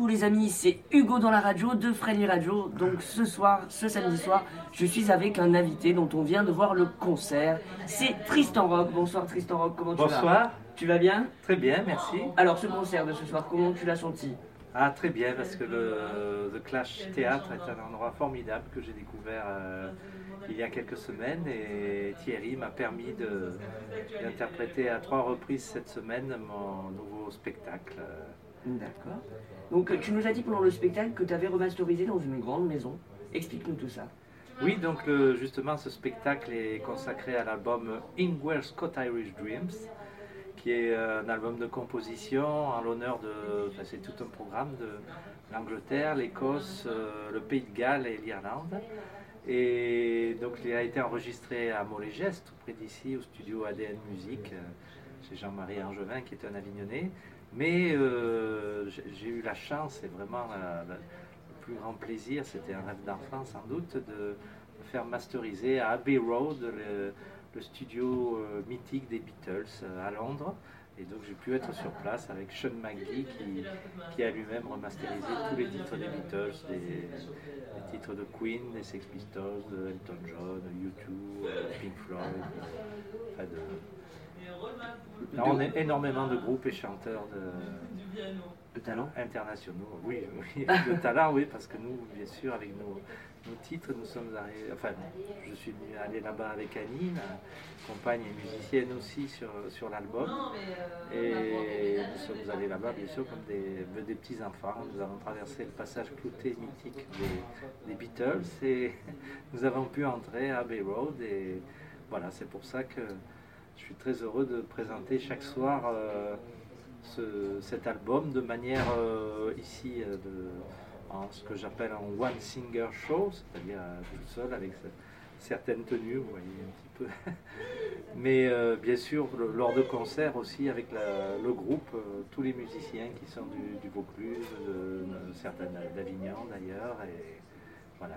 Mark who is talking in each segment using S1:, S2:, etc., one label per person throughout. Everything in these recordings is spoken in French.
S1: coucou les amis, c'est Hugo dans la radio de Friendly Radio. Donc ce soir, ce samedi soir, je suis avec un invité dont on vient de voir le concert. C'est Tristan Rock. Bonsoir Tristan Rock, comment tu vas
S2: Bonsoir,
S1: Tu vas bien?
S2: Très bien, merci.
S1: Alors ce concert de ce soir, comment tu l'as senti?
S2: Ah, très bien, parce que le The Clash Théâtre est un endroit formidable que j'ai découvert euh, il y a quelques semaines et Thierry m'a permis d'interpréter à trois reprises cette semaine mon nouveau spectacle.
S1: D'accord. Donc tu nous as dit pendant le spectacle que tu avais remasterisé dans une grande maison. Explique-nous tout ça.
S2: Oui, donc le- justement, ce spectacle est consacré à l'album Ingwer Scott Irish Dreams, qui est un album de composition en l'honneur de. enfin, c'est tout un programme de l'Angleterre, l'Écosse, euh, le Pays de Galles et l'Irlande. Et donc, il a été enregistré à Molégeste, tout près d'ici, au studio ADN Musique, euh, chez Jean-Marie Angevin, qui est un avignonné. Mais euh, j'ai eu la chance, et vraiment la- le plus grand plaisir, c'était un rêve d'enfant sans doute, de faire masteriser à Abbey Road, le, studio euh, mythique des Beatles euh, à Londres. Et donc j'ai pu être sur place avec Sean McGee qui, a lui-même remasterisé tous les titres des Beatles, des, titres de Queen, des Sex Pistols, de Elton John, de U2, euh, Pink Floyd, enfin de- On est énormément de groupes et chanteurs de,
S1: Le talent
S2: internationaux. Oui, oui, de talent, oui, parce que nous, bien sûr, avec nos, nos titres, nous sommes arrivés. Enfin, je suis aller là-bas avec Annie, ma compagne et musicienne aussi sur, sur l'album. Et nous sommes allés là-bas, bien sûr, comme des, des petits-enfants. Nous avons traversé le passage clouté mythique des, des Beatles et nous avons pu entrer à Abbey Road. Et voilà, c'est pour ça que je suis très heureux de présenter chaque soir. euh, ce- cet album de manière euh, ici euh, de, en ce que j'appelle un one singer show, c'est-à-dire tout seul avec ce- certaines tenues, vous voyez un petit peu. Mais bien sûr, lors de concerts aussi avec la- le groupe, tous les musiciens qui sont du, Vaucluse, de, de certains d'Avignon d'ailleurs, voilà.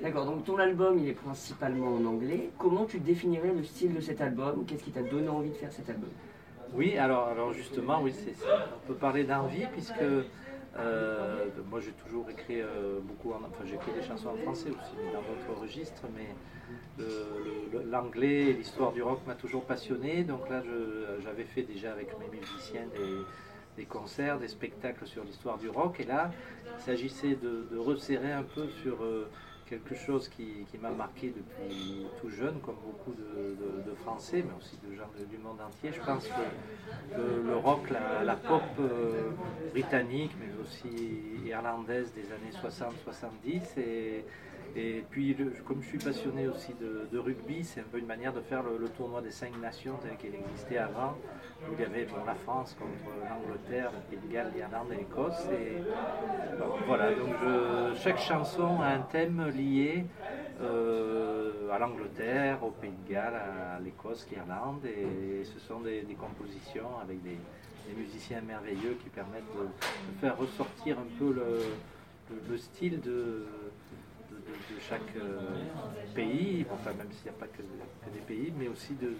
S1: D'accord, donc ton album il est principalement en anglais. Comment tu définirais le style de cet album? Qu'est-ce qui t'a donné envie de faire cet album?
S2: Oui, alors, justement, oui, on peut parler d'envie puisque euh, moi j'ai toujours écrit euh, beaucoup, en, enfin j'ai écrit des chansons en français aussi, mais dans d'autres registres, mais le- l'anglais et l'histoire du rock m'a toujours passionné. Donc là, j'avais fait déjà avec mes musiciens des, des concerts, des spectacles sur l'histoire du rock, et là, il s'agissait de, resserrer un peu sur euh, quelque chose qui, m'a marqué depuis tout jeune, comme beaucoup de, Français, mais aussi de gens du monde entier. Je pense que le, rock, la, la pop euh, britannique, mais aussi irlandaise des années 60-70, et, et puis comme je suis passionné aussi de, rugby, c'est un peu une manière de faire le, tournoi des cinq nations tel qu'il existait avant, où il y avait bon, la France contre l'Angleterre, le Pays de Galles, l'Irlande et l'Écosse. Et voilà, donc chaque chanson a un thème lié euh, à l'Angleterre, au Pays de Galles, à l'Écosse, l'Irlande, et ce sont des, compositions avec des, musiciens merveilleux qui permettent de, faire ressortir un peu le style de, de, chaque euh, pays, enfin même s'il n'y a pas que, que des pays, mais aussi de,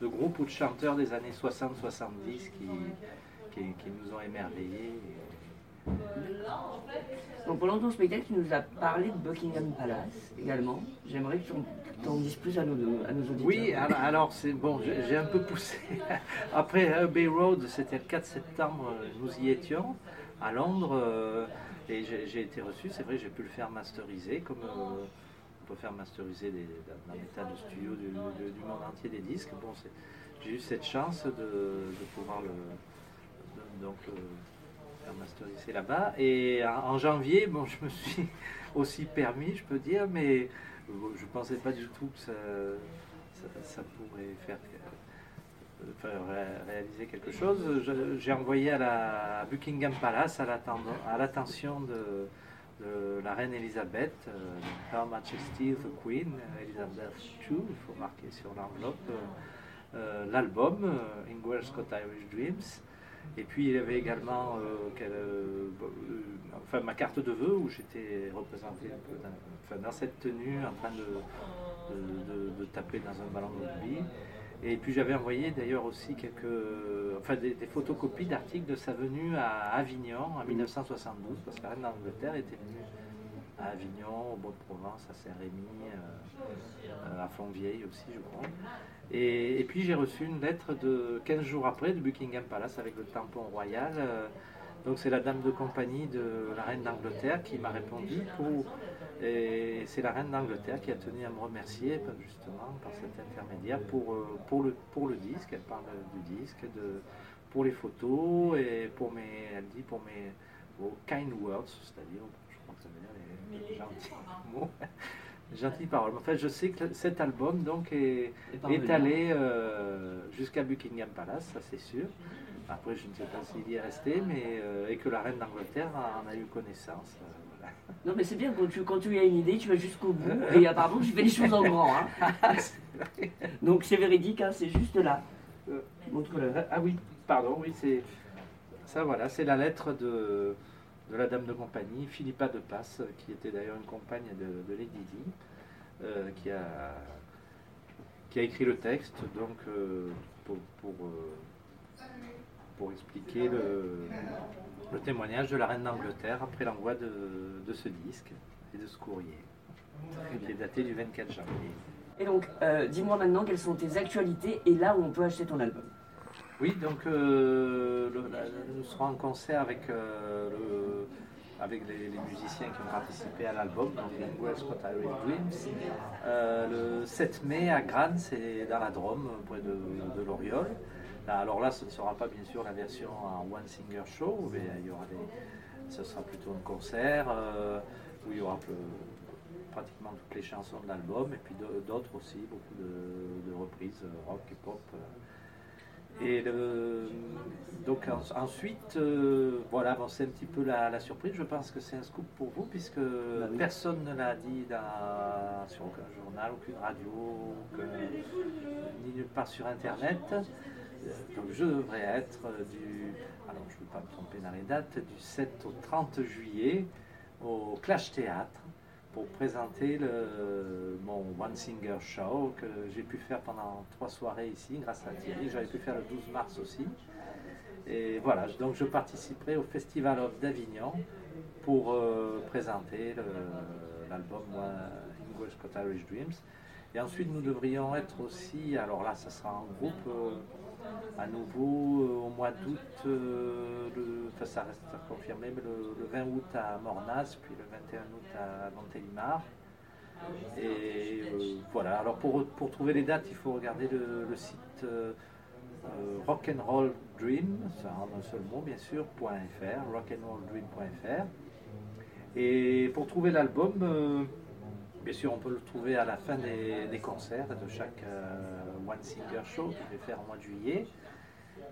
S2: de groupes ou de chanteurs des années 60-70 qui, qui, qui nous ont émerveillés.
S1: Donc pendant ton spectacle, tu nous as parlé de Buckingham Palace également. J'aimerais que tu en- dises plus à nos, à nos auditeurs.
S2: Oui, alors, alors, c'est bon, j'ai un peu poussé. Après Abbey Road, c'était le 4 septembre, nous y étions à Londres euh, et j'ai été reçu. C'est vrai, j'ai pu le faire masteriser comme euh, on peut faire masteriser des, dans les tas de studios du, monde entier des disques. Bon, j'ai eu cette chance de, pouvoir le donc le faire masteriser là-bas. Et en, janvier, bon, je me suis aussi permis, je peux dire, mais euh, je ne pensais pas du tout que ça, ça, pourrait faire euh, réaliser quelque chose. J'ai envoyé à la Buckingham Palace à l'attention de, la reine Elisabeth, euh, Her Majesty the Queen, Elizabeth II, il faut marquer sur l'enveloppe, euh, euh, l'album euh, Scott Irish Dreams. Et puis il y avait également ma carte de vœux où j'étais représenté dans, cette tenue en train de- de taper dans un ballon de rugby. Et puis j'avais envoyé d'ailleurs aussi quelques, enfin des, photocopies d'articles de sa venue à Avignon en 1972, parce que la reine d'Angleterre était venue à Avignon, au Bois-de-Provence, à Saint-Rémy, euh, à Fontvieille aussi, je crois. Et, puis j'ai reçu une lettre de 15 jours après de Buckingham Palace avec le tampon royal. Euh, donc c'est la dame de compagnie de la reine d'Angleterre qui m'a répondu pour et c'est la reine d'Angleterre qui a tenu à me remercier justement par cet intermédiaire pour, euh, pour, le, pour le disque. Elle parle du disque, de, pour les photos et pour mes, elle dit pour mes kind words, c'est-à-dire, je crois que ça veut dire les, gentils mots. Gentilles paroles. En fait, je sais que cet album donc est, est allé euh, jusqu'à Buckingham Palace, ça c'est sûr. Après, je ne sais pas s'il y est resté, mais euh, et que la reine d'Angleterre en a eu connaissance.
S1: Non, mais c'est bien, quand tu, quand tu as une idée, tu vas jusqu'au bout. Et apparemment, tu fais les choses en grand. Hein. Donc c'est véridique, hein, c'est juste là.
S2: Euh, Montre-le. Ah oui, pardon, oui, c'est. Ça, voilà, c'est la lettre de, de la dame de compagnie, Philippa de Passe, qui était d'ailleurs une compagne de, de Lady Di, euh, qui, a, qui a écrit le texte donc, euh, pour, pour, pour expliquer le, le témoignage de la reine d'Angleterre après l'envoi de, ce disque et de ce courrier, qui est daté du 24 janvier.
S1: Et donc, euh, dis-moi maintenant quelles sont tes actualités et là où on peut acheter ton album.
S2: Oui, donc euh, nous serons en concert avec, euh, avec les, musiciens qui ont participé à l'album, donc Lingual Scott Irish Dreams, le 7 mai à Grannes, c'est dans la Drôme, près de, de l'Oriole. Alors là, ce ne sera pas bien sûr la version en one singer show, mais il y aura des, ce sera plutôt un concert euh, où il y aura pratiquement toutes les chansons de l'album et puis d'autres aussi, beaucoup de, reprises euh, rock et pop. Euh. Et donc ensuite, voilà, c'est un petit peu la, surprise. Je pense que c'est un scoop pour vous puisque bah personne ne l'a dit dans, sur aucun journal, aucune radio, ni nulle part sur Internet. Donc je devrais être du, alors je ne pas me tromper dans les dates, du 7 au 30 juillet au Clash Théâtre pour présenter mon One Singer Show que j'ai pu faire pendant trois soirées ici grâce à Thierry. J'avais pu faire le 12 mars aussi. Et voilà, donc je participerai au Festival of d'Avignon pour euh, présenter l'album English Scott Irish Dreams. Et ensuite, nous devrions être aussi, alors là, ça sera en groupe, euh, à nouveau euh, au mois d'août, euh, ça reste confirmé, mais le, 20 août à Mornas, puis le 21 août à Montélimar. Et euh, voilà, alors pour, pour, trouver les dates, il faut regarder le, site Rock'n'Roll Dream, ça en un seul mot bien sûr, .fr, rock'n'rolldream.fr. Et pour trouver l'album, Bien sûr, on peut le trouver à la fin des, concerts de chaque One Singer Show que je vais faire au mois de juillet.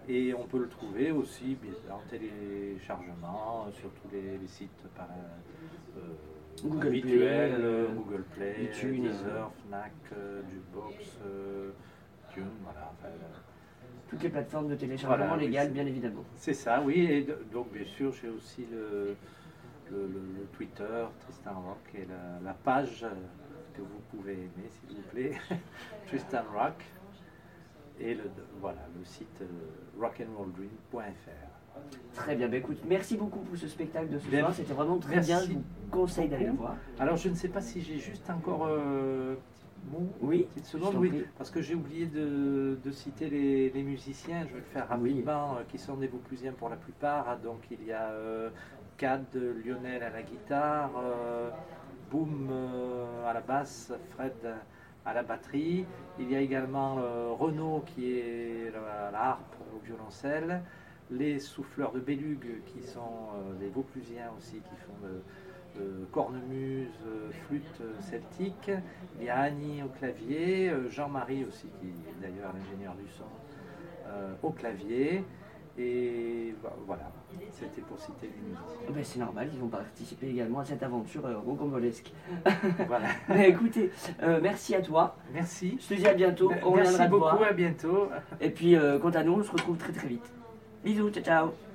S2: Et on peut le trouver aussi en téléchargement sur tous les, sites par, euh,
S1: Google habituels,
S2: Play, Google Play, Deezer, Fnac, Jukebox, Tune, voilà.
S1: toutes les plateformes de téléchargement légales, bien évidemment.
S2: C'est ça, oui. Et donc, bien sûr, j'ai aussi le, le, Twitter, Tristan Rock, et la, page que vous pouvez aimer, s'il vous plaît, Tristan Rock, et le, voilà, le site euh, rockandrolldream.fr.
S1: Très bien, bah écoute, merci beaucoup pour ce spectacle de ce soir, c'était vraiment très bien, je vous conseille d'aller le voir.
S2: Alors je ne sais pas si j'ai juste encore euh,
S1: oui,
S2: petite seconde, oui, parce que j'ai oublié de, citer les, musiciens, je vais le faire rapidement, euh, qui sont des Vauclusiens pour la plupart. Donc il y a euh, Cad Lionel à la guitare, euh, Boom euh, à la basse, Fred à la batterie. Il y a également Renaud qui est la harpe au violoncelle, les souffleurs de Bélugue qui sont des Vauclusiens aussi qui font de cornemuse, flûte celtique. Il y a Annie au clavier, euh, Jean-Marie aussi, qui est d'ailleurs l'ingénieur du son, euh, au clavier. Et voilà, c'était pour citer les musiciens.
S1: Eh ben, c'est normal, ils vont participer également à cette aventure euh,
S2: voilà.
S1: écoutez, euh, merci à toi.
S2: Merci.
S1: Je te dis à bientôt.
S2: On merci beaucoup, à bientôt.
S1: Et puis, quant à nous, on se retrouve très très vite. Bisous, ciao ciao.